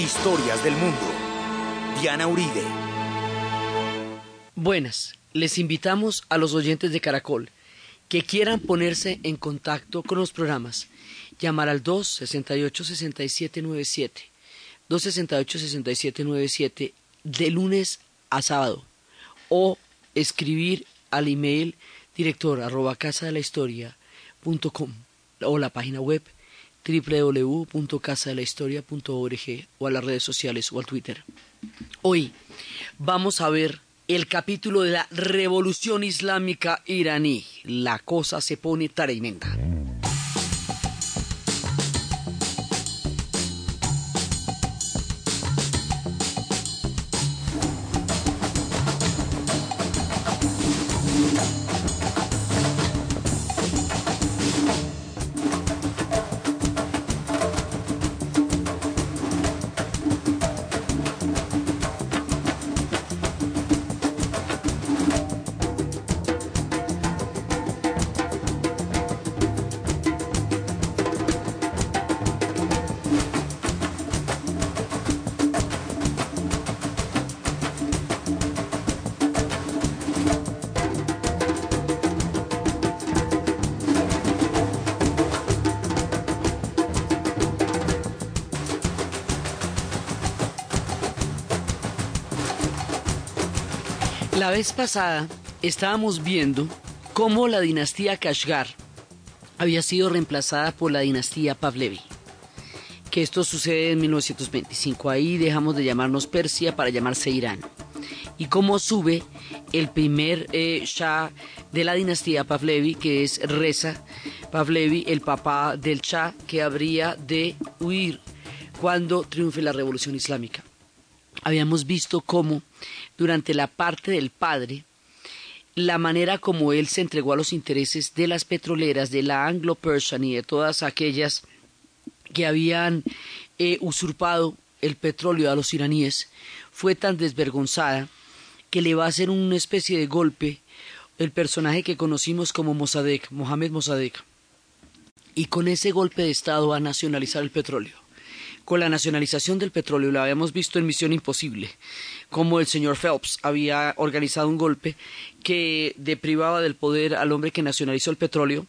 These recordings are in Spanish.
Historias del mundo. Diana Uribe. Buenas, les invitamos a los oyentes de Caracol que quieran ponerse en contacto con los programas, llamar al 268-6797, 268-6797 de lunes a sábado, o escribir al email director arroba casa la historia punto com, o la página web www.casadelahistoria.org o a las redes sociales o al Twitter. Hoy vamos a ver el capítulo de la Revolución Islámica iraní. La cosa se pone tremenda. La vez pasada estábamos viendo cómo la dinastía Kashgar había sido reemplazada por la dinastía Pavlevi. Que esto sucede en 1925. Ahí dejamos de llamarnos Persia para llamarse Irán. Y cómo sube el primer eh, Shah de la dinastía Pavlevi, que es Reza Pavlevi, el papá del Shah, que habría de huir cuando triunfe la revolución islámica. Habíamos visto cómo durante la parte del padre, la manera como él se entregó a los intereses de las petroleras, de la Anglo-Persian y de todas aquellas que habían eh, usurpado el petróleo a los iraníes, fue tan desvergonzada que le va a hacer una especie de golpe el personaje que conocimos como Mossadegh, Mohamed Mossadegh. Y con ese golpe de Estado va a nacionalizar el petróleo con la nacionalización del petróleo, lo habíamos visto en Misión Imposible, como el señor Phelps había organizado un golpe que deprivaba del poder al hombre que nacionalizó el petróleo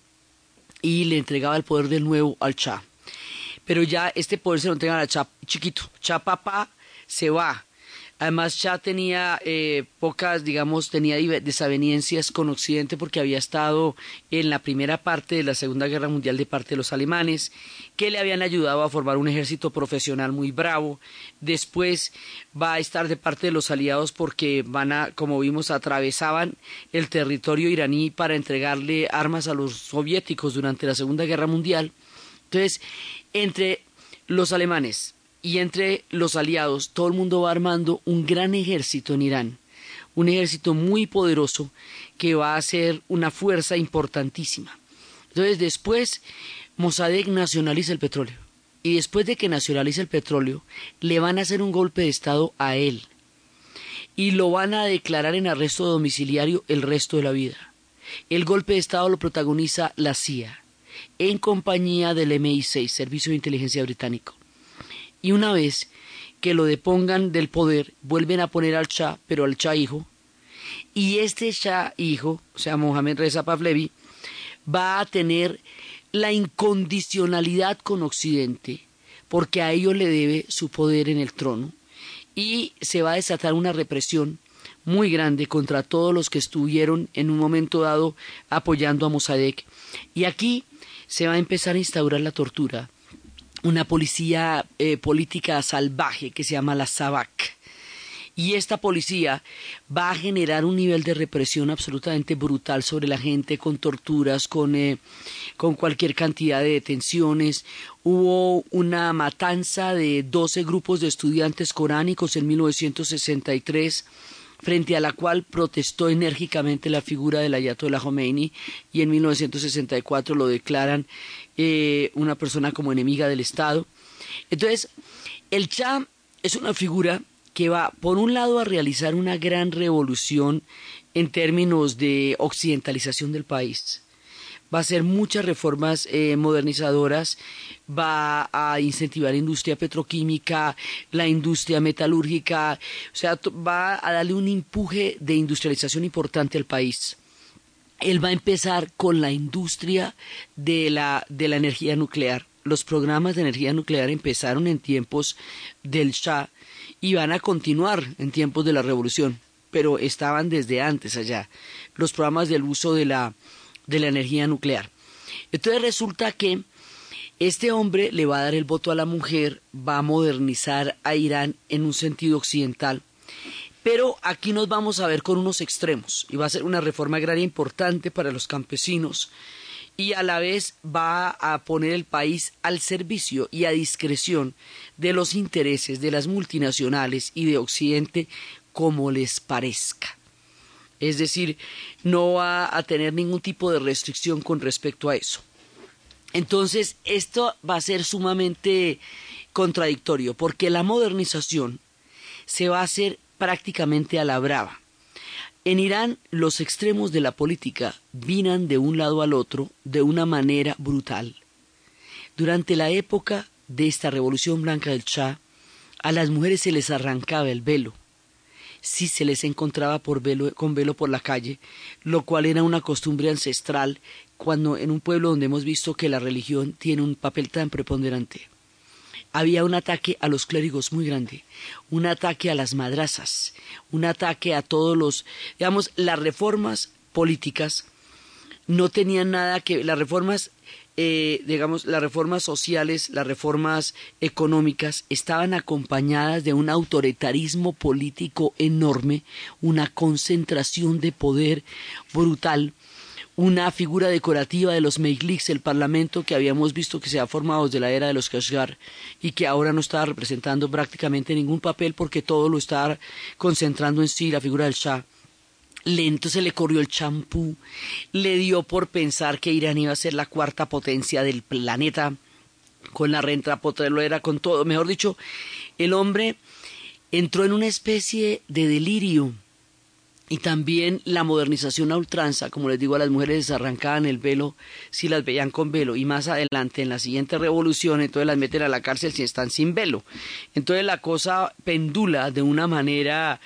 y le entregaba el poder de nuevo al Cha. Pero ya este poder se lo entregan al Cha chiquito. Cha papá se va Además, ya tenía eh, pocas, digamos, tenía desavenencias con Occidente porque había estado en la primera parte de la Segunda Guerra Mundial de parte de los alemanes, que le habían ayudado a formar un ejército profesional muy bravo. Después va a estar de parte de los aliados porque van a, como vimos, atravesaban el territorio iraní para entregarle armas a los soviéticos durante la Segunda Guerra Mundial. Entonces, entre los alemanes, y entre los aliados todo el mundo va armando un gran ejército en Irán, un ejército muy poderoso que va a ser una fuerza importantísima. Entonces después Mossadegh nacionaliza el petróleo y después de que nacionaliza el petróleo le van a hacer un golpe de estado a él y lo van a declarar en arresto domiciliario el resto de la vida. El golpe de estado lo protagoniza la CIA en compañía del MI6, Servicio de Inteligencia Británico. Y una vez que lo depongan del poder, vuelven a poner al Shah, pero al Shah hijo. Y este Shah hijo, o sea, Mohamed Reza Pavlevi, va a tener la incondicionalidad con Occidente, porque a ello le debe su poder en el trono, y se va a desatar una represión muy grande contra todos los que estuvieron en un momento dado apoyando a Mossadegh. Y aquí se va a empezar a instaurar la tortura, una policía eh, política salvaje que se llama la SAVAK. Y esta policía va a generar un nivel de represión absolutamente brutal sobre la gente, con torturas, con, eh, con cualquier cantidad de detenciones. Hubo una matanza de 12 grupos de estudiantes coránicos en 1963 frente a la cual protestó enérgicamente la figura del Ayatollah Khomeini y en 1964 lo declaran eh, una persona como enemiga del Estado. Entonces, el Cha es una figura que va, por un lado, a realizar una gran revolución en términos de occidentalización del país. va a hacer muchas reformas eh, modernizadoras, va a incentivar la industria petroquímica, la industria metalúrgica, o sea, va a darle un empuje de industrialización importante al país. Él va a empezar con la industria de la, de la energía nuclear. Los programas de energía nuclear empezaron en tiempos del Shah y van a continuar en tiempos de la revolución, pero estaban desde antes allá. Los programas del uso de la, de la energía nuclear. Entonces resulta que este hombre le va a dar el voto a la mujer, va a modernizar a Irán en un sentido occidental, pero aquí nos vamos a ver con unos extremos y va a ser una reforma agraria importante para los campesinos y a la vez va a poner el país al servicio y a discreción de los intereses de las multinacionales y de Occidente como les parezca. Es decir, no va a tener ningún tipo de restricción con respecto a eso. Entonces, esto va a ser sumamente contradictorio, porque la modernización se va a hacer prácticamente a la brava. En Irán, los extremos de la política vinan de un lado al otro de una manera brutal. Durante la época de esta revolución blanca del Shah, a las mujeres se les arrancaba el velo si se les encontraba con velo por la calle, lo cual era una costumbre ancestral cuando en un pueblo donde hemos visto que la religión tiene un papel tan preponderante. Había un ataque a los clérigos muy grande, un ataque a las madrazas, un ataque a todos los, digamos, las reformas políticas no tenían nada que, las reformas eh, digamos, las reformas sociales, las reformas económicas estaban acompañadas de un autoritarismo político enorme, una concentración de poder brutal, una figura decorativa de los Mejliks, el parlamento que habíamos visto que se ha formado desde la era de los Kashgar y que ahora no está representando prácticamente ningún papel porque todo lo está concentrando en sí la figura del Shah lento se le corrió el champú, le dio por pensar que Irán iba a ser la cuarta potencia del planeta, con la renta petrolera, con todo. Mejor dicho, el hombre entró en una especie de delirio. Y también la modernización a ultranza, como les digo a las mujeres, arrancaban el velo si las veían con velo. Y más adelante, en la siguiente revolución, entonces las meten a la cárcel si están sin velo. Entonces la cosa pendula de una manera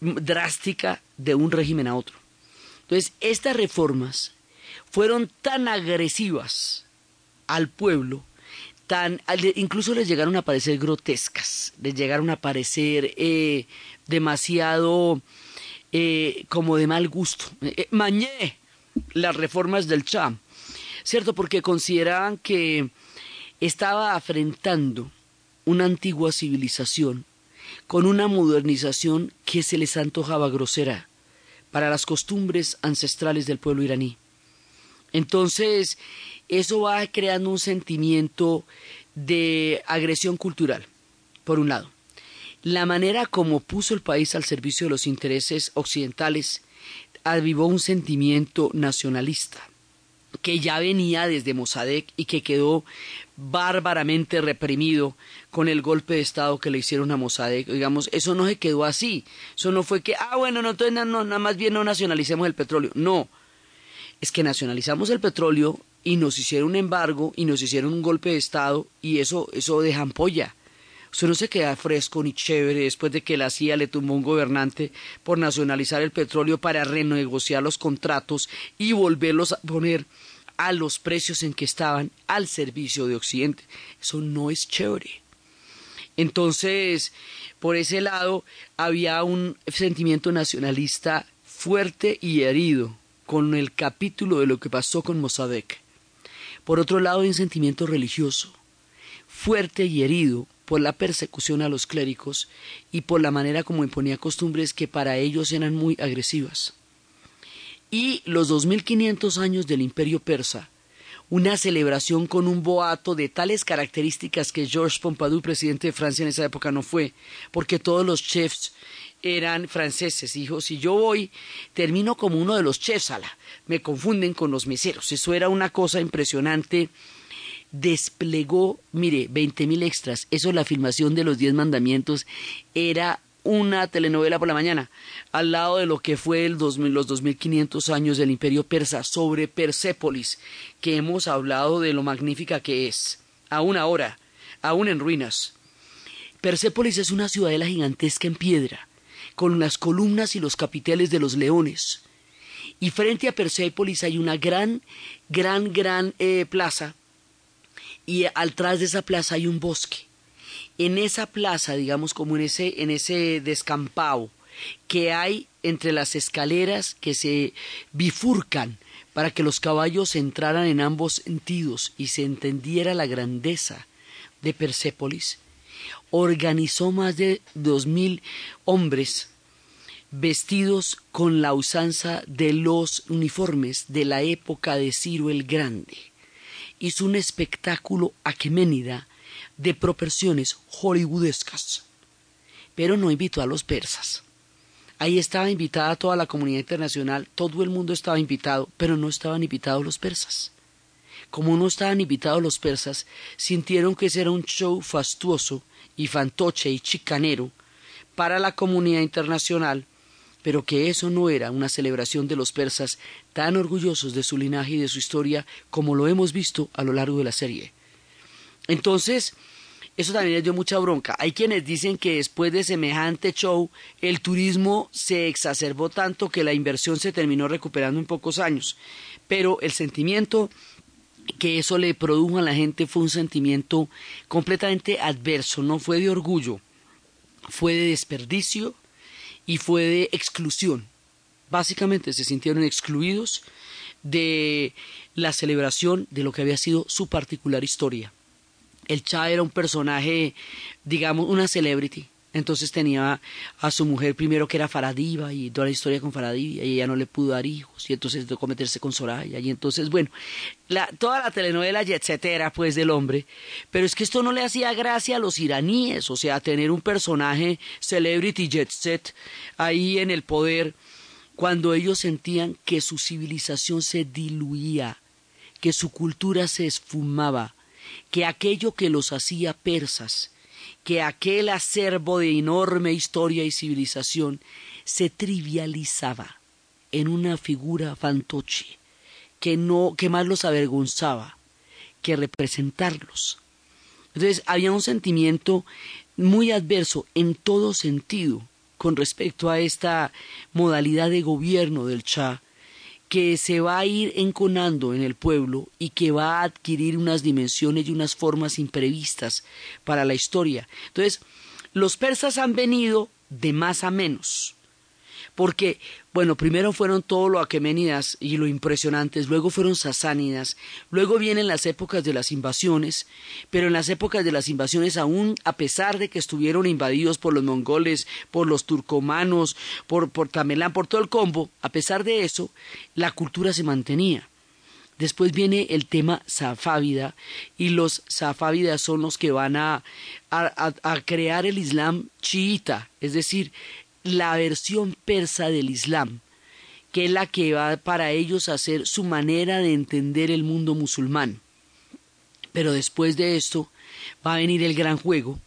drástica de un régimen a otro. Entonces, estas reformas fueron tan agresivas al pueblo, tan, incluso les llegaron a parecer grotescas, les llegaron a parecer eh, demasiado eh, como de mal gusto. Eh, mañé las reformas del Cham, ¿cierto? Porque consideraban que estaba afrentando una antigua civilización con una modernización que se les antojaba grosera para las costumbres ancestrales del pueblo iraní. Entonces, eso va creando un sentimiento de agresión cultural, por un lado. La manera como puso el país al servicio de los intereses occidentales avivó un sentimiento nacionalista que ya venía desde Mossadegh y que quedó bárbaramente reprimido con el golpe de Estado que le hicieron a Mossadegh. Digamos, eso no se quedó así. Eso no fue que, ah, bueno, no, entonces nada más bien no nacionalicemos el petróleo. No. Es que nacionalizamos el petróleo y nos hicieron un embargo y nos hicieron un golpe de Estado y eso, eso deja ampolla. Usted no se queda fresco ni chévere después de que la CIA le tumbó un gobernante por nacionalizar el petróleo para renegociar los contratos y volverlos a poner a los precios en que estaban al servicio de Occidente. Eso no es chévere. Entonces, por ese lado, había un sentimiento nacionalista fuerte y herido con el capítulo de lo que pasó con Mossadegh. Por otro lado, hay un sentimiento religioso fuerte y herido por la persecución a los clérigos y por la manera como imponía costumbres que para ellos eran muy agresivas y los 2500 años del imperio persa, una celebración con un boato de tales características que Georges Pompidou, presidente de Francia en esa época, no fue, porque todos los chefs eran franceses. Dijo, si yo voy, termino como uno de los chefs, ala, me confunden con los meseros. Eso era una cosa impresionante. Desplegó, mire, veinte mil extras. Eso, la filmación de los diez mandamientos, era una telenovela por la mañana, al lado de lo que fue el los 2500 años del imperio persa, sobre Persépolis, que hemos hablado de lo magnífica que es, aún ahora, aún en ruinas. Persépolis es una ciudadela gigantesca en piedra, con las columnas y los capiteles de los leones. Y frente a Persépolis hay una gran, gran, gran eh, plaza, y atrás de esa plaza hay un bosque en esa plaza, digamos, como en ese, en ese descampado que hay entre las escaleras que se bifurcan para que los caballos entraran en ambos sentidos y se entendiera la grandeza de Persépolis, organizó más de dos mil hombres vestidos con la usanza de los uniformes de la época de Ciro el Grande. Hizo un espectáculo aqueménida de proporciones hollywoodescas. Pero no invitó a los persas. Ahí estaba invitada toda la comunidad internacional, todo el mundo estaba invitado, pero no estaban invitados los persas. Como no estaban invitados los persas, sintieron que ese era un show fastuoso y fantoche y chicanero para la comunidad internacional, pero que eso no era una celebración de los persas tan orgullosos de su linaje y de su historia como lo hemos visto a lo largo de la serie. Entonces, eso también les dio mucha bronca. Hay quienes dicen que después de semejante show, el turismo se exacerbó tanto que la inversión se terminó recuperando en pocos años. Pero el sentimiento que eso le produjo a la gente fue un sentimiento completamente adverso, no fue de orgullo, fue de desperdicio y fue de exclusión. Básicamente se sintieron excluidos de la celebración de lo que había sido su particular historia el Cha era un personaje, digamos, una celebrity. Entonces tenía a su mujer primero que era Faradiva y toda la historia con Faradiva y ella no le pudo dar hijos y entonces tocó meterse con Soraya y entonces, bueno, la, toda la telenovela y etcétera pues del hombre, pero es que esto no le hacía gracia a los iraníes, o sea, tener un personaje celebrity jet set ahí en el poder cuando ellos sentían que su civilización se diluía, que su cultura se esfumaba, que aquello que los hacía persas, que aquel acervo de enorme historia y civilización se trivializaba en una figura fantoche que no que más los avergonzaba que representarlos. Entonces había un sentimiento muy adverso en todo sentido con respecto a esta modalidad de gobierno del Cha que se va a ir enconando en el pueblo y que va a adquirir unas dimensiones y unas formas imprevistas para la historia. Entonces, los persas han venido de más a menos porque, bueno, primero fueron todo lo aqueménidas y lo impresionantes, luego fueron sasánidas, luego vienen las épocas de las invasiones, pero en las épocas de las invasiones, aún a pesar de que estuvieron invadidos por los mongoles, por los turcomanos, por, por Tamelán, por todo el combo, a pesar de eso, la cultura se mantenía. Después viene el tema safávida y los safávidas son los que van a, a, crear el Islam chiita, es decir, la versión persa del Islam, que es la que va para ellos a ser su manera de entender el mundo musulmán. Pero después de esto va a venir el gran juego,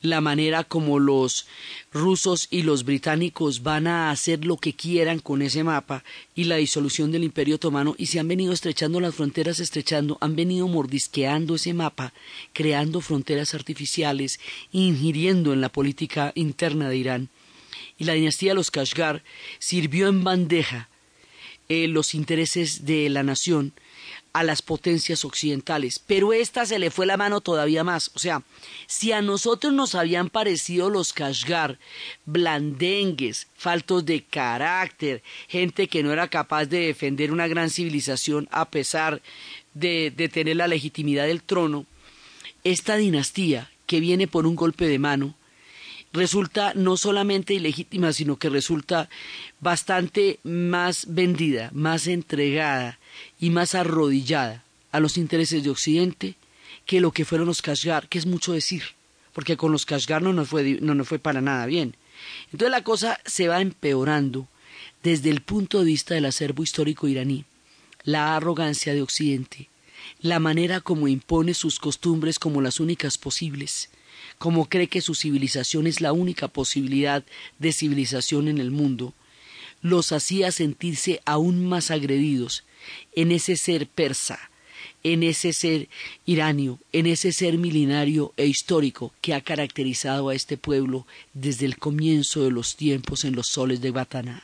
la manera como los rusos y los británicos van a hacer lo que quieran con ese mapa y la disolución del imperio otomano y se han venido estrechando las fronteras, estrechando, han venido mordisqueando ese mapa, creando fronteras artificiales, ingiriendo en la política interna de Irán y la dinastía de los Kashgar sirvió en bandeja eh, los intereses de la nación a las potencias occidentales, pero esta se le fue la mano todavía más. O sea, si a nosotros nos habían parecido los Kashgar blandengues, faltos de carácter, gente que no era capaz de defender una gran civilización a pesar de, de tener la legitimidad del trono, esta dinastía que viene por un golpe de mano resulta no solamente ilegítima, sino que resulta bastante más vendida, más entregada y más arrodillada a los intereses de Occidente que lo que fueron los Kashgar, que es mucho decir, porque con los Kashgar no nos fue, no fue para nada bien. Entonces la cosa se va empeorando desde el punto de vista del acervo histórico iraní, la arrogancia de Occidente, la manera como impone sus costumbres como las únicas posibles, como cree que su civilización es la única posibilidad de civilización en el mundo, los hacía sentirse aún más agredidos en ese ser persa, en ese ser iranio, en ese ser milenario e histórico que ha caracterizado a este pueblo desde el comienzo de los tiempos en los soles de Bataná.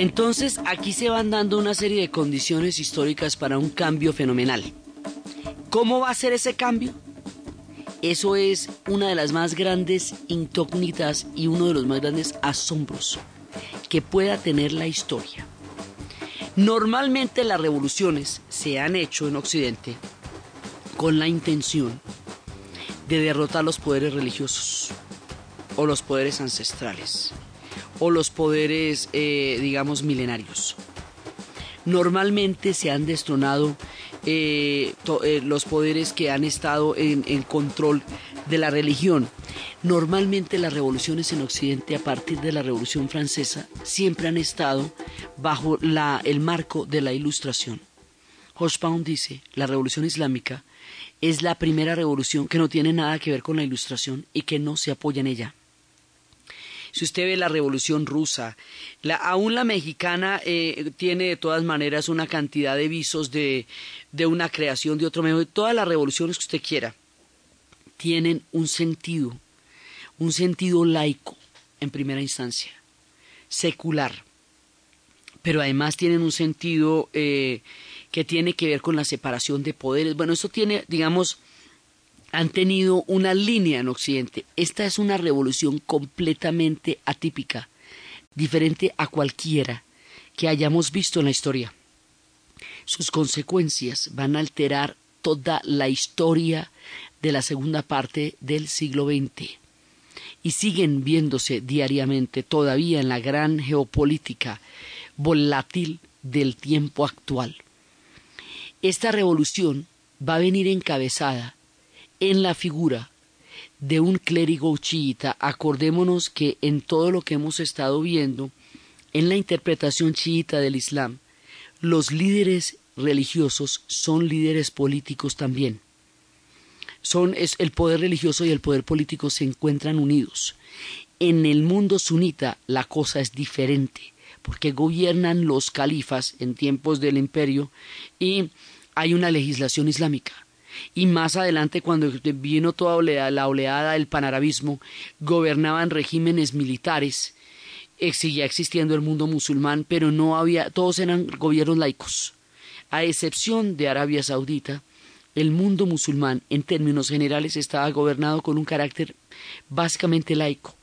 Entonces aquí se van dando una serie de condiciones históricas para un cambio fenomenal. ¿Cómo va a ser ese cambio? Eso es una de las más grandes incógnitas y uno de los más grandes asombros que pueda tener la historia. Normalmente las revoluciones se han hecho en Occidente con la intención de derrotar los poderes religiosos o los poderes ancestrales o los poderes, eh, digamos, milenarios. Normalmente se han destronado eh, eh, los poderes que han estado en, control de la religión. Normalmente las revoluciones en Occidente a partir de la Revolución Francesa siempre han estado bajo la, el marco de la Ilustración. Hobsbawm dice, la Revolución Islámica es la primera revolución que no tiene nada que ver con la Ilustración y que no se apoya en ella. Si usted ve la Revolución Rusa, la, aún la mexicana eh, tiene de todas maneras una cantidad de visos de, de una creación de otro medio. Todas las revoluciones que usted quiera tienen un sentido, un sentido laico en primera instancia, secular, pero además tienen un sentido eh, que tiene que ver con la separación de poderes. Bueno, eso tiene, digamos, han tenido una línea en Occidente. Esta es una revolución completamente atípica, diferente a cualquiera que hayamos visto en la historia. Sus consecuencias van a alterar toda la historia de la segunda parte del siglo XX y siguen viéndose diariamente todavía en la gran geopolítica volátil del tiempo actual. Esta revolución va a venir encabezada en la figura de un clérigo chiita, acordémonos que en todo lo que hemos estado viendo, en la interpretación chiita del Islam, los líderes religiosos son líderes políticos también. Son es, el poder religioso y el poder político se encuentran unidos. En el mundo sunita la cosa es diferente, porque gobiernan los califas en tiempos del imperio y hay una legislación islámica y más adelante cuando vino toda la oleada del panarabismo, gobernaban regímenes militares, seguía existiendo el mundo musulmán, pero no había, todos eran gobiernos laicos. A excepción de Arabia Saudita, el mundo musulmán en términos generales estaba gobernado con un carácter básicamente laico.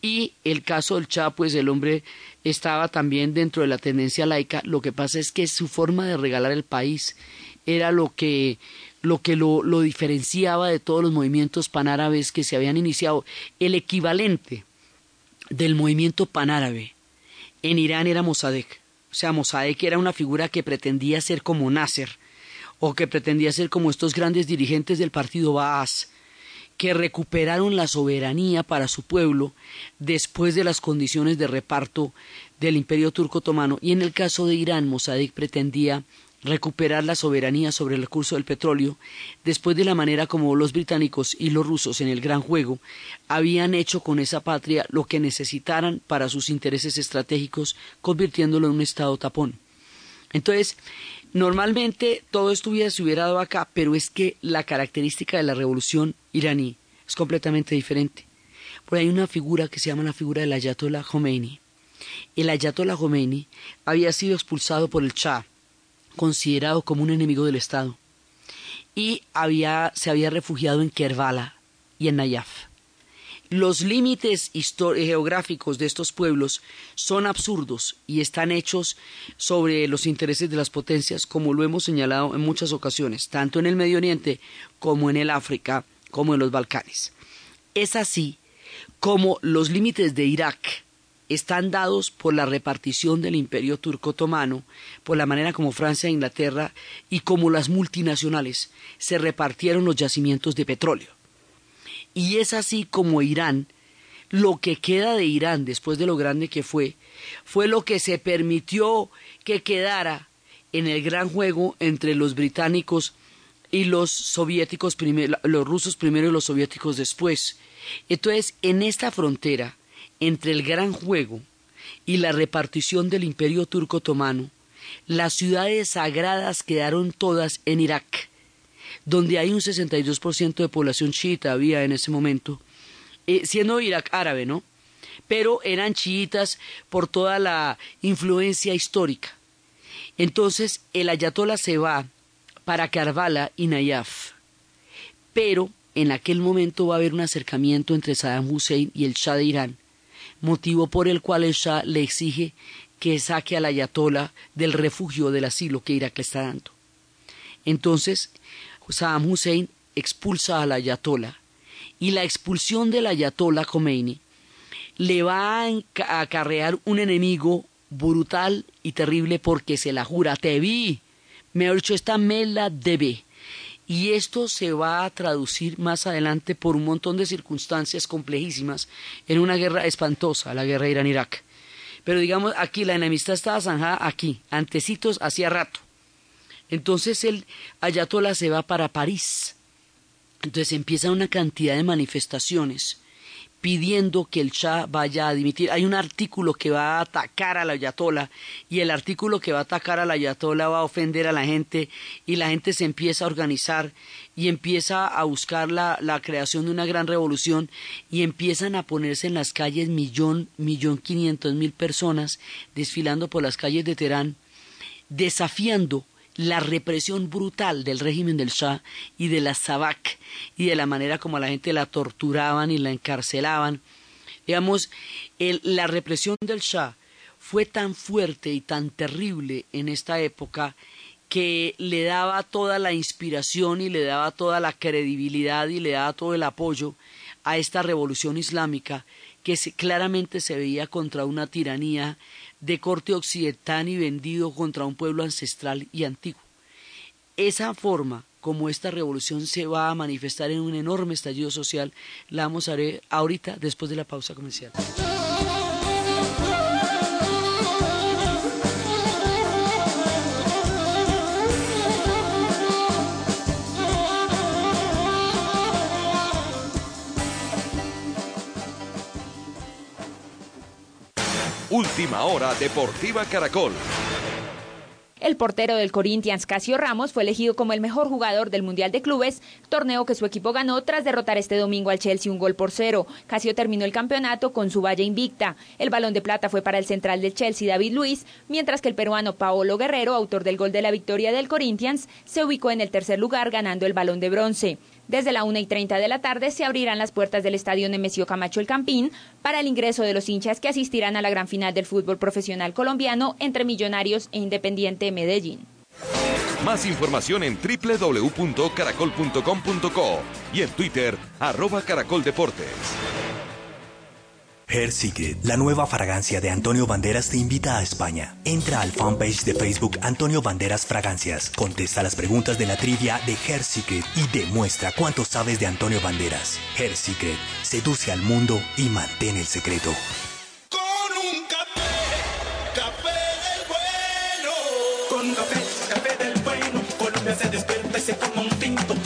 Y el caso del Chá, pues el hombre estaba también dentro de la tendencia laica. Lo que pasa es que su forma de regalar el país era lo que lo que lo, diferenciaba de todos los movimientos panárabes que se habían iniciado. El equivalente del movimiento panárabe en Irán era Mossadegh. O sea, Mossadegh era una figura que pretendía ser como Nasser o que pretendía ser como estos grandes dirigentes del partido Baas que recuperaron la soberanía para su pueblo después de las condiciones de reparto del imperio turco otomano y en el caso de Irán Mossadegh pretendía recuperar la soberanía sobre el curso del petróleo después de la manera como los británicos y los rusos en el gran juego habían hecho con esa patria lo que necesitaran para sus intereses estratégicos, convirtiéndolo en un estado tapón. Entonces, normalmente todo esto hubiera, se hubiera dado acá, pero es que la característica de la revolución iraní es completamente diferente. Por ahí hay una figura que se llama la figura del Ayatollah Khomeini. el Ayatollah Khomeini había sido expulsado por el Shah, considerado como un enemigo del Estado, y había, se había refugiado en Kerbala y en Nayaf. Los límites geográficos de estos pueblos son absurdos y están hechos sobre los intereses de las potencias, como lo hemos señalado en muchas ocasiones, tanto en el Medio Oriente como en el África, como en los Balcanes. Es así como los límites de Irak están dados por la repartición del imperio turco otomano, por la manera como Francia e Inglaterra y como las multinacionales se repartieron los yacimientos de petróleo. Y es así como Irán, lo que queda de Irán después de lo grande que fue, fue lo que se permitió que quedara en el gran juego entre los británicos y los soviéticos primero, los rusos primero y los soviéticos después. Entonces, en esta frontera entre el gran juego y la repartición del imperio turco otomano, las ciudades sagradas quedaron todas en Irak donde hay un 62% de población chiita había en ese momento, eh, siendo Irak árabe, ¿no? Pero eran chiitas por toda la influencia histórica. Entonces el ayatollah se va para Karbala y Nayaf. Pero en aquel momento va a haber un acercamiento entre Saddam Hussein y el Shah de Irán, motivo por el cual el Shah le exige que saque al ayatollah del refugio del asilo que Irak le está dando. Entonces, Saddam Hussein expulsa al ayatollah y la expulsión del ayatollah Khomeini le va a acarrear un enemigo brutal y terrible porque se la jura, te vi, me ha dicho esta me la debe. Y esto se va a traducir más adelante por un montón de circunstancias complejísimas en una guerra espantosa, la guerra Irán-Irak. Pero digamos, aquí la enemistad estaba zanjada aquí, antecitos hacía rato. Entonces el ayatollah se va para París. Entonces empieza una cantidad de manifestaciones pidiendo que el Shah vaya a dimitir. Hay un artículo que va a atacar al ayatollah y el artículo que va a atacar al ayatollah va a ofender a la gente y la gente se empieza a organizar y empieza a buscar la, la creación de una gran revolución y empiezan a ponerse en las calles millón, millón quinientos mil personas desfilando por las calles de Teherán desafiando la represión brutal del régimen del Shah y de la Sabak y de la manera como a la gente la torturaban y la encarcelaban. Digamos, la represión del Shah fue tan fuerte y tan terrible en esta época que le daba toda la inspiración y le daba toda la credibilidad y le daba todo el apoyo a esta revolución islámica que claramente se veía contra una tiranía de corte occidental y vendido contra un pueblo ancestral y antiguo. Esa forma como esta revolución se va a manifestar en un enorme estallido social, la vamos a ver ahorita después de la pausa comercial. Última hora Deportiva Caracol. El portero del Corinthians, Casio Ramos, fue elegido como el mejor jugador del Mundial de Clubes, torneo que su equipo ganó tras derrotar este domingo al Chelsea un gol por cero. Casio terminó el campeonato con su valla invicta. El balón de plata fue para el central del Chelsea, David Luis, mientras que el peruano Paolo Guerrero, autor del gol de la victoria del Corinthians, se ubicó en el tercer lugar ganando el balón de bronce. Desde la 1 y 30 de la tarde se abrirán las puertas del estadio Nemesio Camacho El Campín para el ingreso de los hinchas que asistirán a la gran final del fútbol profesional colombiano entre Millonarios e Independiente Medellín. Más información en www.caracol.com.co y en Twitter, arroba caracoldeportes. Hair Secret, la nueva fragancia de Antonio Banderas te invita a España. Entra al fanpage de Facebook Antonio Banderas Fragancias, contesta las preguntas de la trivia de Hair Secret y demuestra cuánto sabes de Antonio Banderas. Hair Secret, seduce al mundo y mantén el secreto. Con un café, café del bueno. Con un café, café del bueno. Colombia se despierta y se toma un tinto.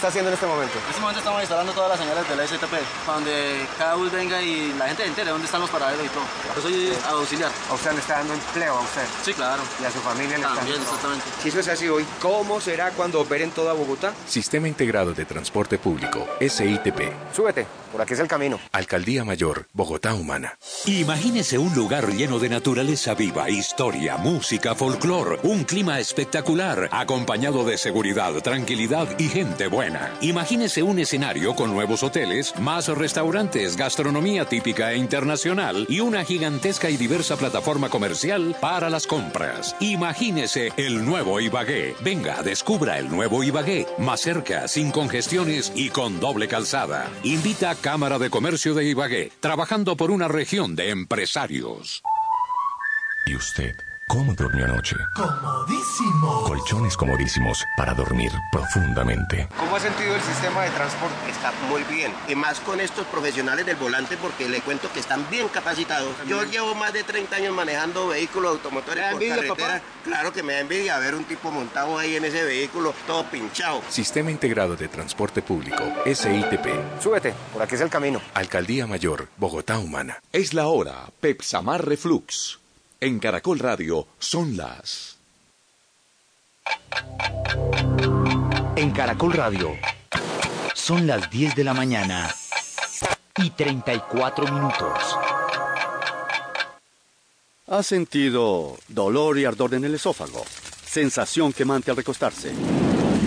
Está haciendo en este momento? En este momento estamos instalando todas las señales de la STP, para donde cada bus venga y la gente entere dónde están los paraderos y todo. Yo soy auxiliar. ¿A usted le está dando empleo a usted? Sí, claro. ¿Y a su familia le También, está exactamente. Si eso es así hoy, ¿cómo será cuando operen toda Bogotá? Sistema Integrado de Transporte Público, SITP. Súbete, por aquí es el camino. Alcaldía Mayor, Bogotá Humana. Imagínese un lugar lleno de naturaleza viva, historia, música, folclor, un clima espectacular, acompañado de seguridad, tranquilidad y gente buena. Imagínese un escenario con nuevos hoteles, más restaurantes, gastronomía típica e internacional y una gigantesca y diversa plataforma comercial para las compras. Imagínese el nuevo Ibagué. Venga, descubra el nuevo Ibagué, más cerca, sin congestiones y con doble calzada. Invita a Cámara de Comercio de Ibagué, trabajando por una región de empresarios. ¿Y usted cómo durmió anoche? Comodísimo. Colchones comodísimos para dormir profundamente. ¿Cómo ha sentido el sistema de transporte? Está muy bien. Y más con estos profesionales del volante porque le cuento que están bien capacitados. Yo llevo más de 30 años manejando vehículos automotores por envidia, carretera. papá? Claro que me da envidia ver un tipo montado ahí en ese vehículo, todo pinchado. Sistema Integrado de Transporte Público, SITP. Súbete, por aquí es el camino. Alcaldía Mayor, Bogotá Humana. Es la hora, Pepsamar Reflux. En Caracol Radio son las... En Caracol Radio son las 10 de la mañana y 34 minutos. ¿Ha sentido dolor y ardor en el esófago? Sensación quemante al recostarse.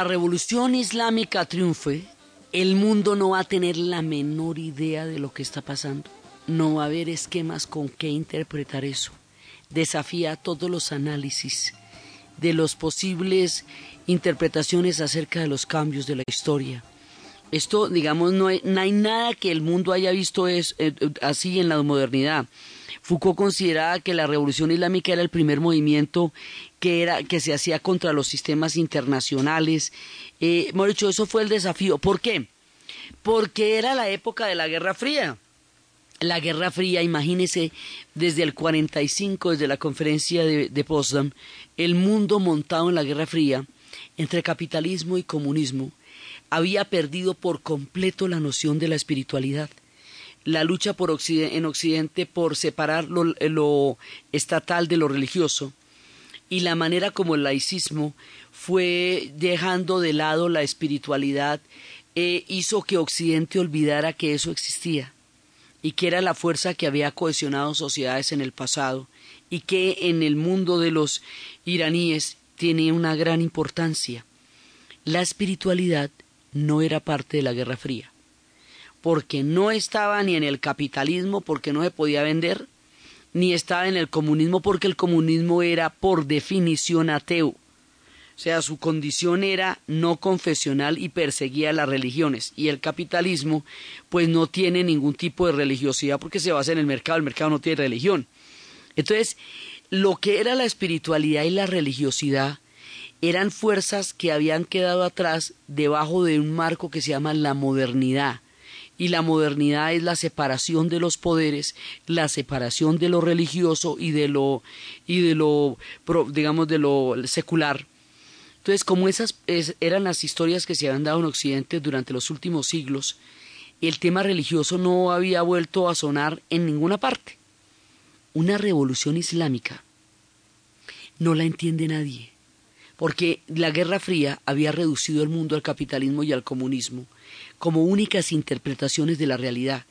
La revolución islámica triunfe, el mundo no va a tener la menor idea de lo que está pasando. No va a haber esquemas con qué interpretar eso. Desafía todos los análisis de las posibles interpretaciones acerca de los cambios de la historia. Esto, digamos, no hay, nada que el mundo haya visto eh, así en la modernidad. Foucault consideraba que la revolución islámica era el primer movimiento que, era, que se hacía contra los sistemas internacionales. Eh, eso fue el desafío. ¿Por qué? Porque era la época de la Guerra Fría. La Guerra Fría, imagínese, desde el 45, desde la conferencia de Potsdam, el mundo montado en la Guerra Fría, entre capitalismo y comunismo, había perdido por completo la noción de la espiritualidad la lucha por en Occidente por separar lo, lo, estatal de lo religioso y la manera como el laicismo fue dejando de lado la espiritualidad eh, hizo que Occidente olvidara que eso existía y que era la fuerza que había cohesionado sociedades en el pasado y que en el mundo de los iraníes tiene una gran importancia. La espiritualidad no era parte de la Guerra Fría porque no estaba ni en el capitalismo porque no se podía vender, ni estaba en el comunismo porque el comunismo era por definición ateo. O sea, su condición era no confesional y perseguía las religiones. Y el capitalismo, pues no tiene ningún tipo de religiosidad porque se basa en el mercado, el mercado no tiene religión. Entonces, lo que era la espiritualidad y la religiosidad eran fuerzas que habían quedado atrás debajo de un marco que se llama la modernidad y la modernidad es la separación de los poderes, la separación de lo religioso y de lo y de lo digamos de lo secular. Entonces, como esas es, eran las historias que se habían dado en Occidente durante los últimos siglos, el tema religioso no había vuelto a sonar en ninguna parte. Una revolución islámica no la entiende nadie, porque la Guerra Fría había reducido el mundo al capitalismo y al comunismo como únicas interpretaciones de la realidad.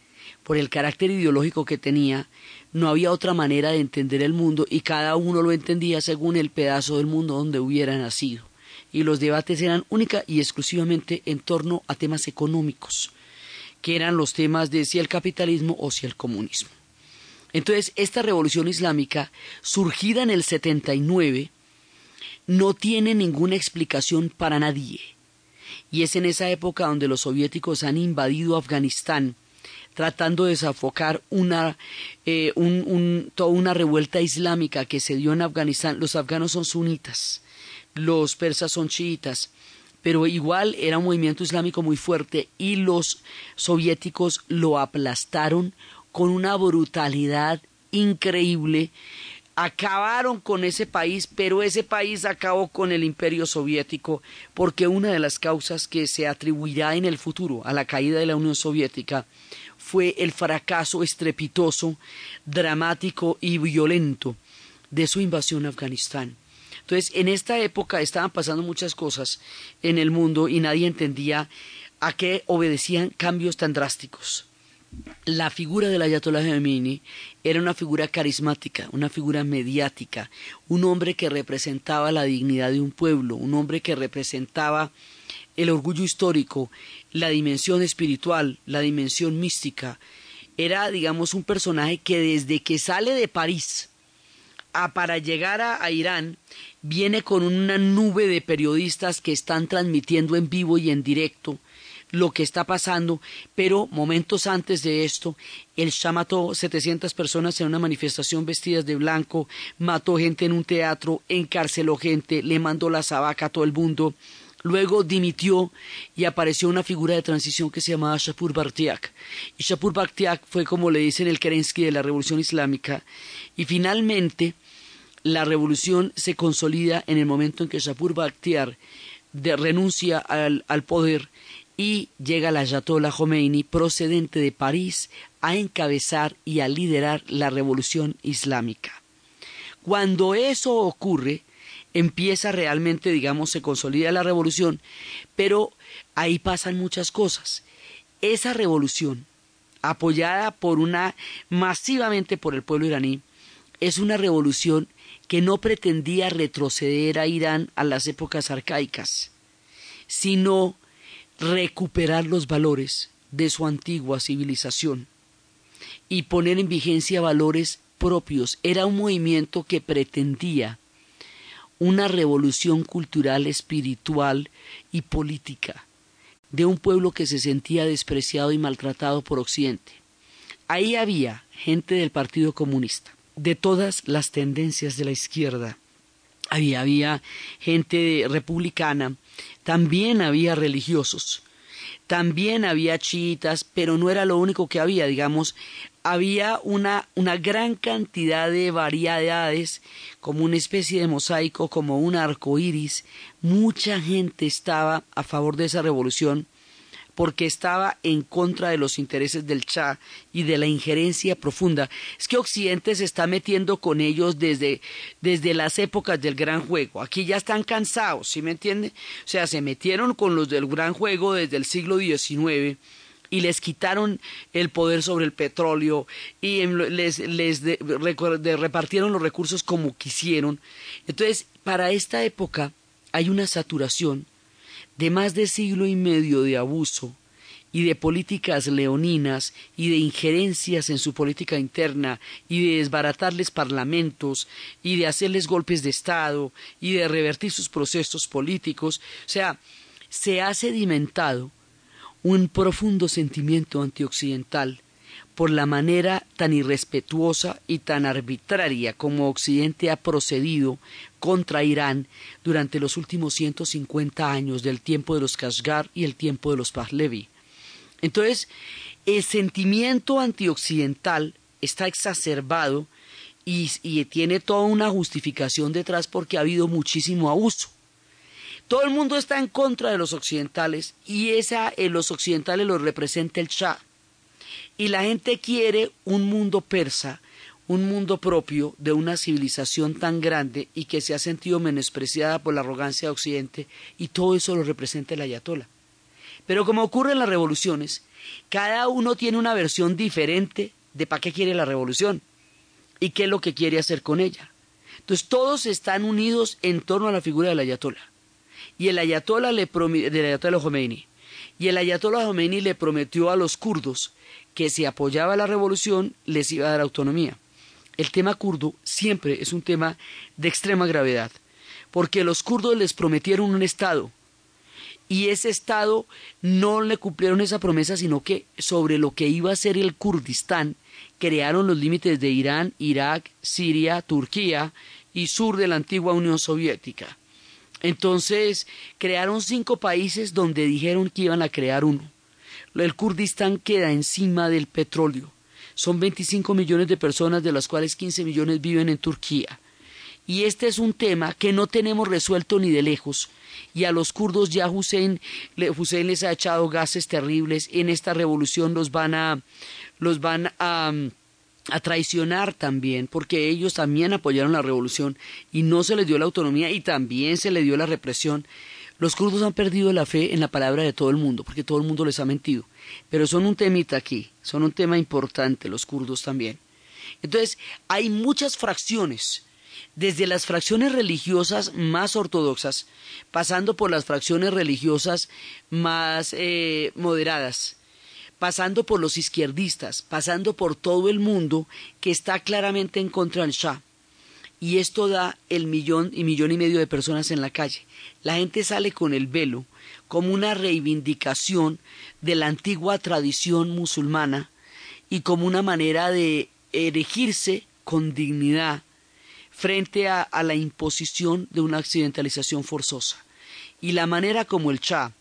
Por el carácter ideológico que tenía, no había otra manera de entender el mundo y cada uno lo entendía según el pedazo del mundo donde hubiera nacido. y los debates eran única y exclusivamente en torno a temas económicos, que eran los temas de si el capitalismo o si el comunismo. Entonces, esta revolución islámica, surgida en el 79, no tiene ninguna explicación para nadie. Y es en esa época donde los soviéticos han invadido Afganistán, tratando de desafocar una, eh, toda una revuelta islámica que se dio en Afganistán. Los afganos son sunitas, los persas son chiitas, pero igual era un movimiento islámico muy fuerte y los soviéticos lo aplastaron con una brutalidad increíble. Acabaron con ese país, pero ese país acabó con el imperio soviético, porque una de las causas que se atribuirá en el futuro a la caída de la Unión Soviética fue el fracaso estrepitoso, dramático y violento de su invasión a Afganistán. Entonces, en esta época estaban pasando muchas cosas en el mundo y nadie entendía a qué obedecían cambios tan drásticos. La figura del Ayatollah Khomeini era una figura carismática, una figura mediática, un hombre que representaba la dignidad de un pueblo, un hombre que representaba el orgullo histórico, la dimensión espiritual, la dimensión mística. Era, digamos, un personaje que desde que sale de París a para llegar a Irán viene con una nube de periodistas que están transmitiendo en vivo y en directo lo que está pasando, pero momentos antes de esto, el Shah mató 700 personas en una manifestación vestidas de blanco, mató gente en un teatro, encarceló gente, le mandó la sabaca a todo el mundo. Luego dimitió y apareció una figura de transición que se llamaba Shapur Bakhtiak. Y Shapur Bakhtiak fue como le dicen el Kerensky de la Revolución Islámica. Y finalmente, la revolución se consolida en el momento en que Shapur Bakhtiar renuncia al, al poder y llega la Ayatollah Khomeini procedente de París a encabezar y a liderar la revolución islámica. Cuando eso ocurre, empieza realmente, digamos, se consolida la revolución, pero ahí pasan muchas cosas. Esa revolución, apoyada por una masivamente por el pueblo iraní, es una revolución que no pretendía retroceder a Irán a las épocas arcaicas, sino recuperar los valores de su antigua civilización y poner en vigencia valores propios. Era un movimiento que pretendía una revolución cultural, espiritual y política de un pueblo que se sentía despreciado y maltratado por Occidente. Ahí había gente del Partido Comunista, de todas las tendencias de la izquierda. Había, había gente republicana, también había religiosos, también había chiitas, pero no era lo único que había, digamos, había una, una gran cantidad de variedades, como una especie de mosaico, como un arco iris. Mucha gente estaba a favor de esa revolución porque estaba en contra de los intereses del Cha y de la injerencia profunda. Es que Occidente se está metiendo con ellos desde, desde las épocas del gran juego. Aquí ya están cansados, ¿sí me entiende? O sea, se metieron con los del gran juego desde el siglo XIX y les quitaron el poder sobre el petróleo y les, les repartieron los recursos como quisieron. Entonces, para esta época hay una saturación de más de siglo y medio de abuso y de políticas leoninas y de injerencias en su política interna y de desbaratarles parlamentos y de hacerles golpes de Estado y de revertir sus procesos políticos. O sea, se ha sedimentado un profundo sentimiento antioccidental por la manera tan irrespetuosa y tan arbitraria como Occidente ha procedido contra Irán durante los últimos 150 años del tiempo de los Kashgar y el tiempo de los Pahlavi. Entonces, el sentimiento antioccidental está exacerbado y, tiene toda una justificación detrás porque ha habido muchísimo abuso. Todo el mundo está en contra de los occidentales y esa en los occidentales lo representa el Shah. Y la gente quiere un mundo persa, un mundo propio de una civilización tan grande y que se ha sentido menospreciada por la arrogancia de Occidente, y todo eso lo representa el ayatola. Pero como ocurre en las revoluciones, cada uno tiene una versión diferente de para qué quiere la revolución y qué es lo que quiere hacer con ella. Entonces todos están unidos en torno a la figura del ayatola. Y el ayatollah le del ayatollah Khomeini. Y el ayatollah Khomeini le prometió a los kurdos que si apoyaba la revolución les iba a dar autonomía. El tema kurdo siempre es un tema de extrema gravedad, porque los kurdos les prometieron un Estado y ese Estado no le cumplieron esa promesa, sino que sobre lo que iba a ser el Kurdistán crearon los límites de Irán, Irak, Siria, Turquía y sur de la antigua Unión Soviética. Entonces crearon cinco países donde dijeron que iban a crear uno. El Kurdistán queda encima del petróleo. Son 25 millones de personas, de las cuales 15 millones viven en Turquía. Y este es un tema que no tenemos resuelto ni de lejos. Y a los kurdos ya Hussein, le- Hussein les ha echado gases terribles. En esta revolución los van a, los van a, a traicionar también, porque ellos también apoyaron la revolución y no se les dio la autonomía y también se les dio la represión. Los kurdos han perdido la fe en la palabra de todo el mundo, porque todo el mundo les ha mentido. Pero son un temita aquí, son un tema importante los kurdos también. Entonces, hay muchas fracciones, desde las fracciones religiosas más ortodoxas, pasando por las fracciones religiosas más eh, moderadas, pasando por los izquierdistas, pasando por todo el mundo que está claramente en contra del Shah. Y esto da el millón y millón y medio de personas en la calle. La gente sale con el velo como una reivindicación de la antigua tradición musulmana y como una manera de erigirse con dignidad frente a, la imposición de una accidentalización forzosa. Y la manera como el Shah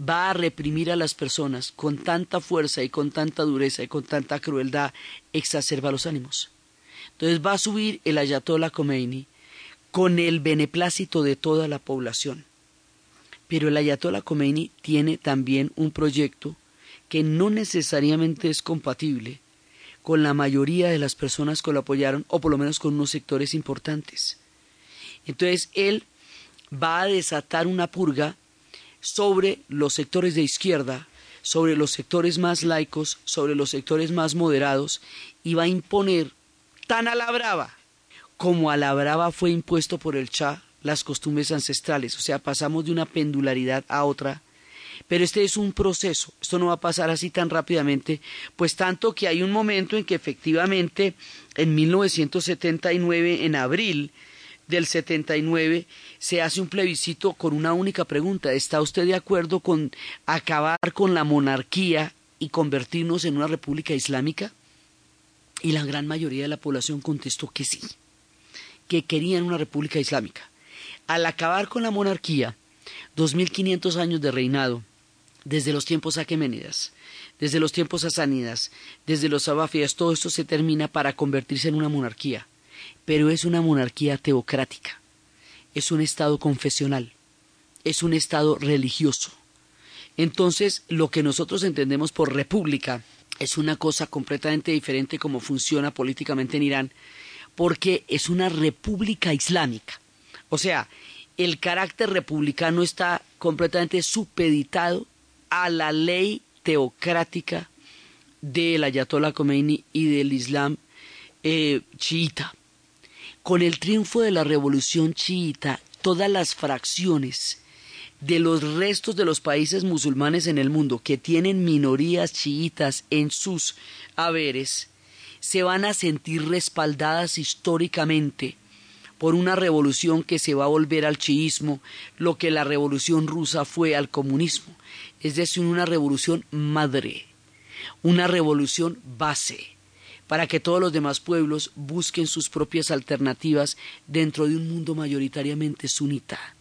va a reprimir a las personas con tanta fuerza y con tanta dureza y con tanta crueldad exacerba los ánimos. Entonces va a subir el Ayatollah Khomeini con el beneplácito de toda la población. Pero el Ayatollah Khomeini tiene también un proyecto que no necesariamente es compatible con la mayoría de las personas que lo apoyaron, o por lo menos con unos sectores importantes. Entonces él va a desatar una purga sobre los sectores de izquierda, sobre los sectores más laicos, sobre los sectores más moderados, y va a imponer tan a la brava como a la brava fue impuesto por el Shah las costumbres ancestrales. O sea, pasamos de una pendularidad a otra. Pero este es un proceso, esto no va a pasar así tan rápidamente, pues tanto que hay un momento en que efectivamente en 1979, en abril del 79, se hace un plebiscito con una única pregunta, ¿está usted de acuerdo con acabar con la monarquía y convertirnos en una república islámica? Y la gran mayoría de la población contestó que sí, que querían una república islámica. Al acabar con la monarquía, 2500 años de reinado, desde los tiempos aqueménidas, desde los tiempos sasánidas, desde los sabáfidas, todo esto se termina para convertirse en una monarquía, pero es una monarquía teocrática, es un estado confesional, es un estado religioso. Entonces, lo que nosotros entendemos por república es una cosa completamente diferente como funciona políticamente en Irán, porque es una república islámica. O sea, el carácter republicano está completamente supeditado a la ley teocrática del Ayatollah Khomeini y del Islam eh, chiita. Con el triunfo de la revolución chiita, todas las fracciones de los restos de los países musulmanes en el mundo que tienen minorías chiitas en sus haberes, se van a sentir respaldadas históricamente por una revolución que se va a volver al chiismo, lo que la revolución rusa fue al comunismo, es decir, una revolución madre, una revolución base, para que todos los demás pueblos busquen sus propias alternativas dentro de un mundo mayoritariamente sunita.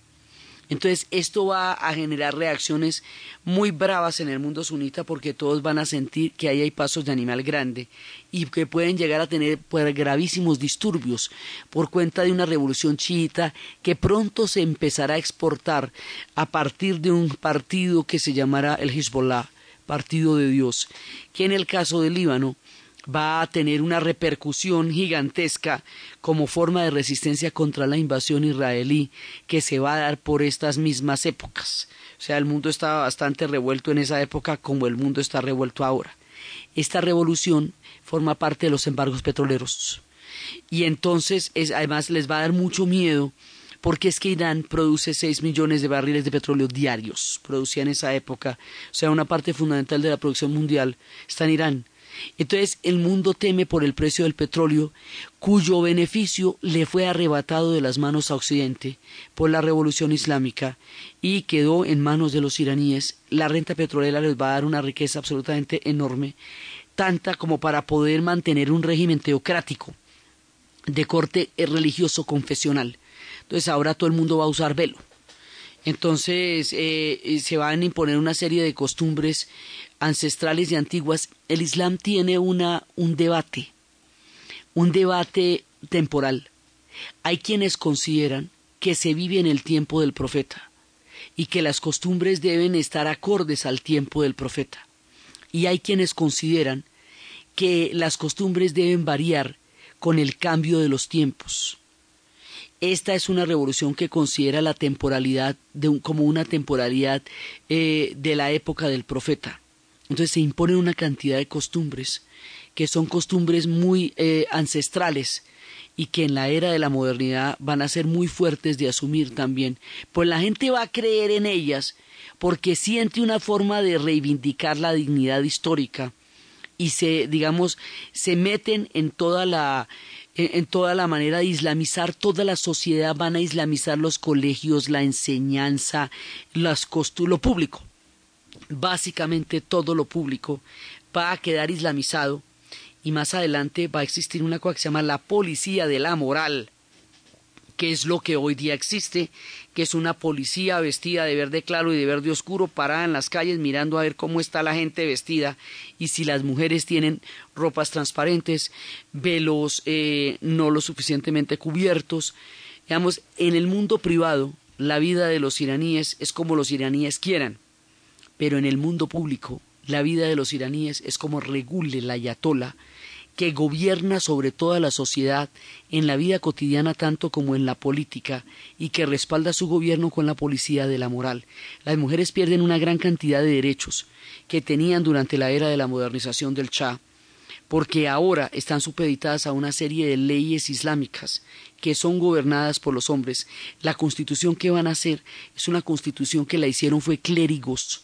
Entonces esto va a generar reacciones muy bravas en el mundo sunita porque todos van a sentir que ahí hay pasos de animal grande y que pueden llegar a tener pues, gravísimos disturbios por cuenta de una revolución chiita que pronto se empezará a exportar a partir de un partido que se llamará el Hezbollah, Partido de Dios, que en el caso del Líbano va a tener una repercusión gigantesca como forma de resistencia contra la invasión israelí que se va a dar por estas mismas épocas. O sea, el mundo estaba bastante revuelto en esa época como el mundo está revuelto ahora. Esta revolución forma parte de los embargos petroleros y entonces es, además les va a dar mucho miedo porque es que Irán produce 6 millones de barriles de petróleo diarios, producía en esa época, o sea, una parte fundamental de la producción mundial está en Irán. Entonces el mundo teme por el precio del petróleo, cuyo beneficio le fue arrebatado de las manos a Occidente por la revolución islámica y quedó en manos de los iraníes. La renta petrolera les va a dar una riqueza absolutamente enorme, tanta como para poder mantener un régimen teocrático de corte religioso confesional. Entonces ahora todo el mundo va a usar velo. Entonces eh, se van a imponer una serie de costumbres ancestrales y antiguas. El Islam tiene una, un debate, un debate temporal. Hay quienes consideran que se vive en el tiempo del profeta y que las costumbres deben estar acordes al tiempo del profeta. Y hay quienes consideran que las costumbres deben variar con el cambio de los tiempos. Esta es una revolución que considera la temporalidad de como una temporalidad eh, de la época del profeta. Entonces se imponen una cantidad de costumbres que son costumbres muy eh, ancestrales y que en la era de la modernidad van a ser muy fuertes de asumir también, pues la gente va a creer en ellas porque siente una forma de reivindicar la dignidad histórica y se digamos se meten en toda la en, toda la manera de islamizar toda la sociedad, van a islamizar los colegios, la enseñanza, las lo público. Básicamente todo lo público va a quedar islamizado y más adelante va a existir una cosa que se llama la policía de la moral, que es lo que hoy día existe, que es una policía vestida de verde claro y de verde oscuro, parada en las calles mirando a ver cómo está la gente vestida y si las mujeres tienen ropas transparentes, velos eh, no lo suficientemente cubiertos. Digamos, en el mundo privado, la vida de los iraníes es como los iraníes quieran, pero en el mundo público, la vida de los iraníes es como regule la ayatola que gobierna sobre toda la sociedad en la vida cotidiana tanto como en la política y que respalda su gobierno con la policía de la moral. Las mujeres pierden una gran cantidad de derechos que tenían durante la era de la modernización del Shah porque ahora están supeditadas a una serie de leyes islámicas que son gobernadas por los hombres. La constitución que van a hacer es una constitución que la hicieron fue clérigos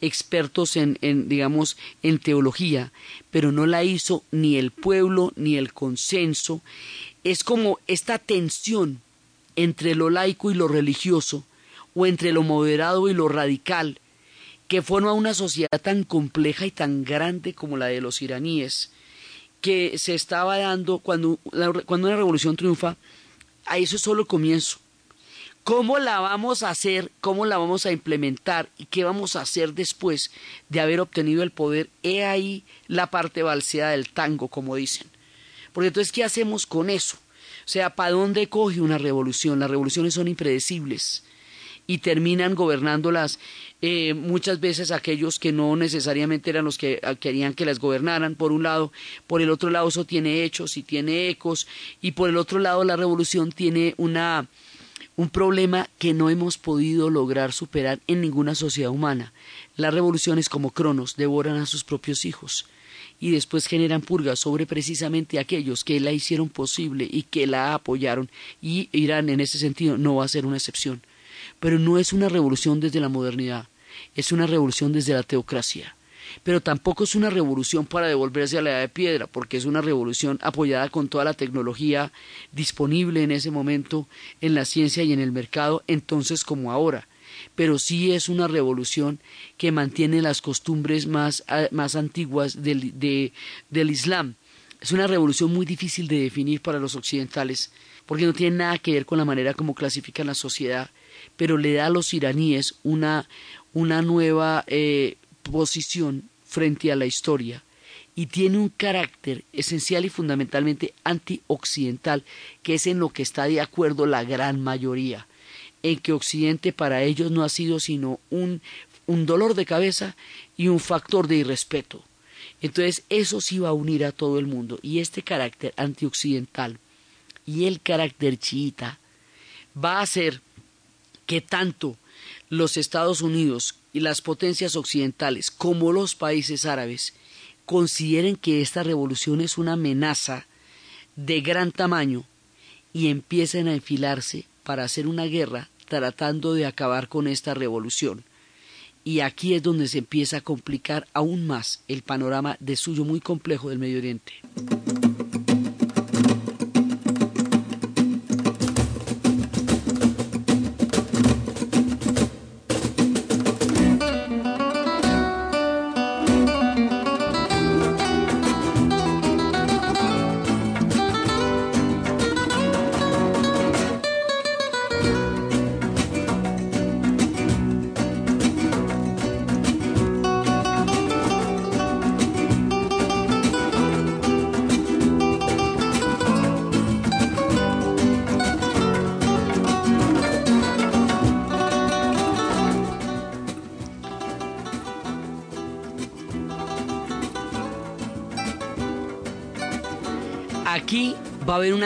expertos en, digamos, en teología, pero no la hizo ni el pueblo ni el consenso. Es como esta tensión entre lo laico y lo religioso, o entre lo moderado y lo radical, que forma una sociedad tan compleja y tan grande como la de los iraníes, que se estaba dando cuando, cuando una revolución triunfa, a eso es solo el comienzo. ¿Cómo la vamos a hacer? ¿Cómo la vamos a implementar? ¿Y qué vamos a hacer después de haber obtenido el poder? He ahí la parte balseada del tango, como dicen. Porque entonces, ¿qué hacemos con eso? O sea, ¿para dónde coge una revolución? Las revoluciones son impredecibles y terminan gobernándolas eh, muchas veces aquellos que no necesariamente eran los que ah, querían que las gobernaran, por un lado, por el otro lado eso tiene hechos y tiene ecos, y por el otro lado la revolución tiene una un problema que no hemos podido lograr superar en ninguna sociedad humana. Las revoluciones como Cronos devoran a sus propios hijos y después generan purgas sobre precisamente aquellos que la hicieron posible y que la apoyaron y Irán en ese sentido no va a ser una excepción. Pero no es una revolución desde la modernidad, es una revolución desde la teocracia pero tampoco es una revolución para devolverse a la edad de piedra, porque es una revolución apoyada con toda la tecnología disponible en ese momento en la ciencia y en el mercado, entonces como ahora. Pero sí es una revolución que mantiene las costumbres más, más antiguas del, del Islam. Es una revolución muy difícil de definir para los occidentales, porque no tiene nada que ver con la manera como clasifican la sociedad, pero le da a los iraníes una, una nueva eh, posición frente a la historia y tiene un carácter esencial y fundamentalmente antioccidental, que es en lo que está de acuerdo la gran mayoría, en que Occidente para ellos no ha sido sino un, un dolor de cabeza y un factor de irrespeto. Entonces eso sí va a unir a todo el mundo y este carácter antioccidental y el carácter chiita va a hacer que tanto los Estados Unidos y las potencias occidentales, como los países árabes, consideren que esta revolución es una amenaza de gran tamaño y empiecen a enfilarse para hacer una guerra tratando de acabar con esta revolución. Y aquí es donde se empieza a complicar aún más el panorama de suyo muy complejo del Medio Oriente.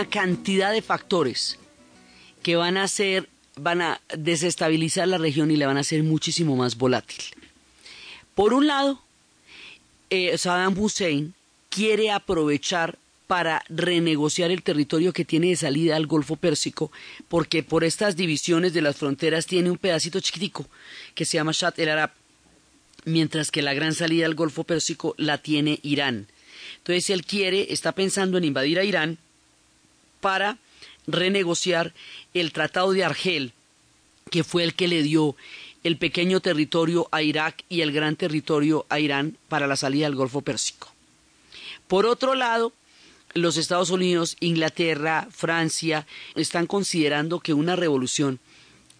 Cantidad de factores que van a hacer, van a desestabilizar la región y la van a hacer muchísimo más volátil. Por un lado, eh, Saddam Hussein quiere aprovechar para renegociar el territorio que tiene de salida al Golfo Pérsico, porque por estas divisiones de las fronteras tiene un pedacito chiquitico que se llama Shat el Arab, mientras que la gran salida al Golfo Pérsico la tiene Irán. Entonces él quiere, está pensando en invadir a Irán para renegociar el Tratado de Argel, que fue el que le dio el pequeño territorio a Irak y el gran territorio a Irán para la salida al Golfo Pérsico. Por otro lado, los Estados Unidos, Inglaterra, Francia están considerando que una revolución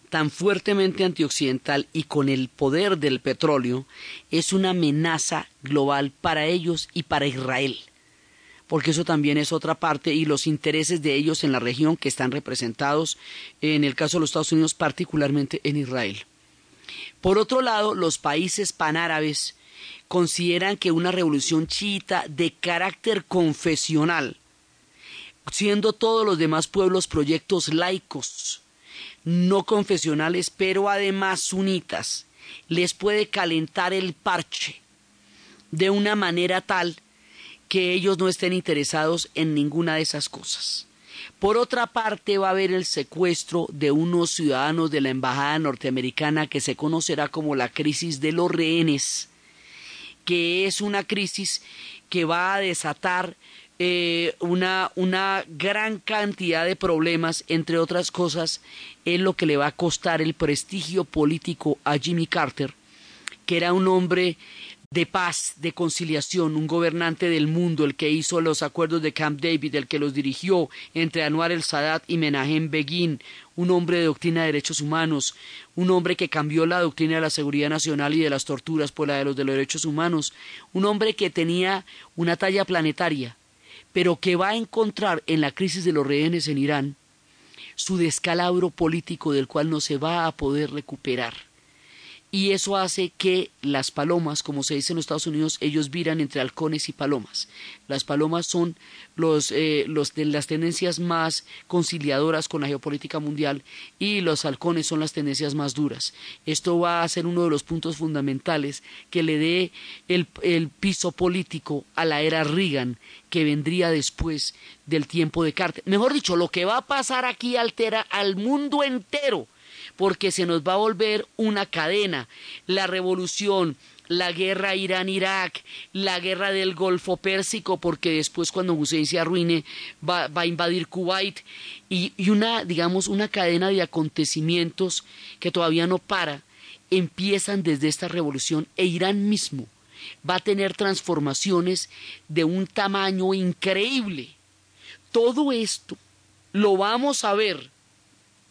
tan fuertemente antioccidental y con el poder del petróleo es una amenaza global para ellos y para Israel, porque eso también es otra parte y los intereses de ellos en la región que están representados en el caso de los Estados Unidos particularmente en Israel. Por otro lado, los países panárabes consideran que una revolución chiita de carácter confesional, siendo todos los demás pueblos proyectos laicos, no confesionales, pero además sunitas, les puede calentar el parche de una manera tal que ellos no estén interesados en ninguna de esas cosas. Por otra parte, va a haber el secuestro de unos ciudadanos de la Embajada norteamericana que se conocerá como la crisis de los rehenes, que es una crisis que va a desatar eh, una, una gran cantidad de problemas, entre otras cosas, es lo que le va a costar el prestigio político a Jimmy Carter, que era un hombre de paz, de conciliación, un gobernante del mundo, el que hizo los acuerdos de Camp David, el que los dirigió entre Anwar el Sadat y Menahem Begin, un hombre de doctrina de derechos humanos, un hombre que cambió la doctrina de la seguridad nacional y de las torturas por la de los de los derechos humanos, un hombre que tenía una talla planetaria, pero que va a encontrar en la crisis de los rehenes en Irán su descalabro político del cual no se va a poder recuperar y eso hace que las palomas, como se dice en los Estados Unidos, ellos viran entre halcones y palomas. Las palomas son los, eh, los de las tendencias más conciliadoras con la geopolítica mundial y los halcones son las tendencias más duras. Esto va a ser uno de los puntos fundamentales que le dé el, el piso político a la era Reagan que vendría después del tiempo de Carter. Mejor dicho, lo que va a pasar aquí altera al mundo entero porque se nos va a volver una cadena. La revolución, la guerra Irán-Irak, la guerra del Golfo Pérsico, porque después cuando Hussein se arruine va, a invadir Kuwait, y, y una, digamos, una cadena de acontecimientos que todavía no para, empiezan desde esta revolución e Irán mismo va a tener transformaciones de un tamaño increíble. Todo esto lo vamos a ver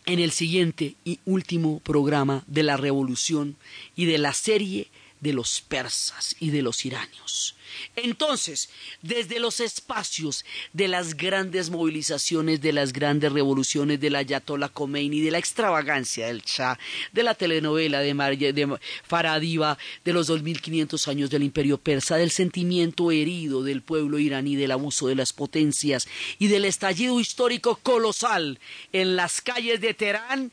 en el siguiente y último programa de la revolución y de la serie de los persas y de los iranios. Entonces, desde los espacios de las grandes movilizaciones, de las grandes revoluciones del Ayatollah Khomeini, de la extravagancia del Shah, de la telenovela de, de Faradiva, de los 2500 años del imperio persa, del sentimiento herido del pueblo iraní, del abuso de las potencias y del estallido histórico colosal en las calles de Teherán,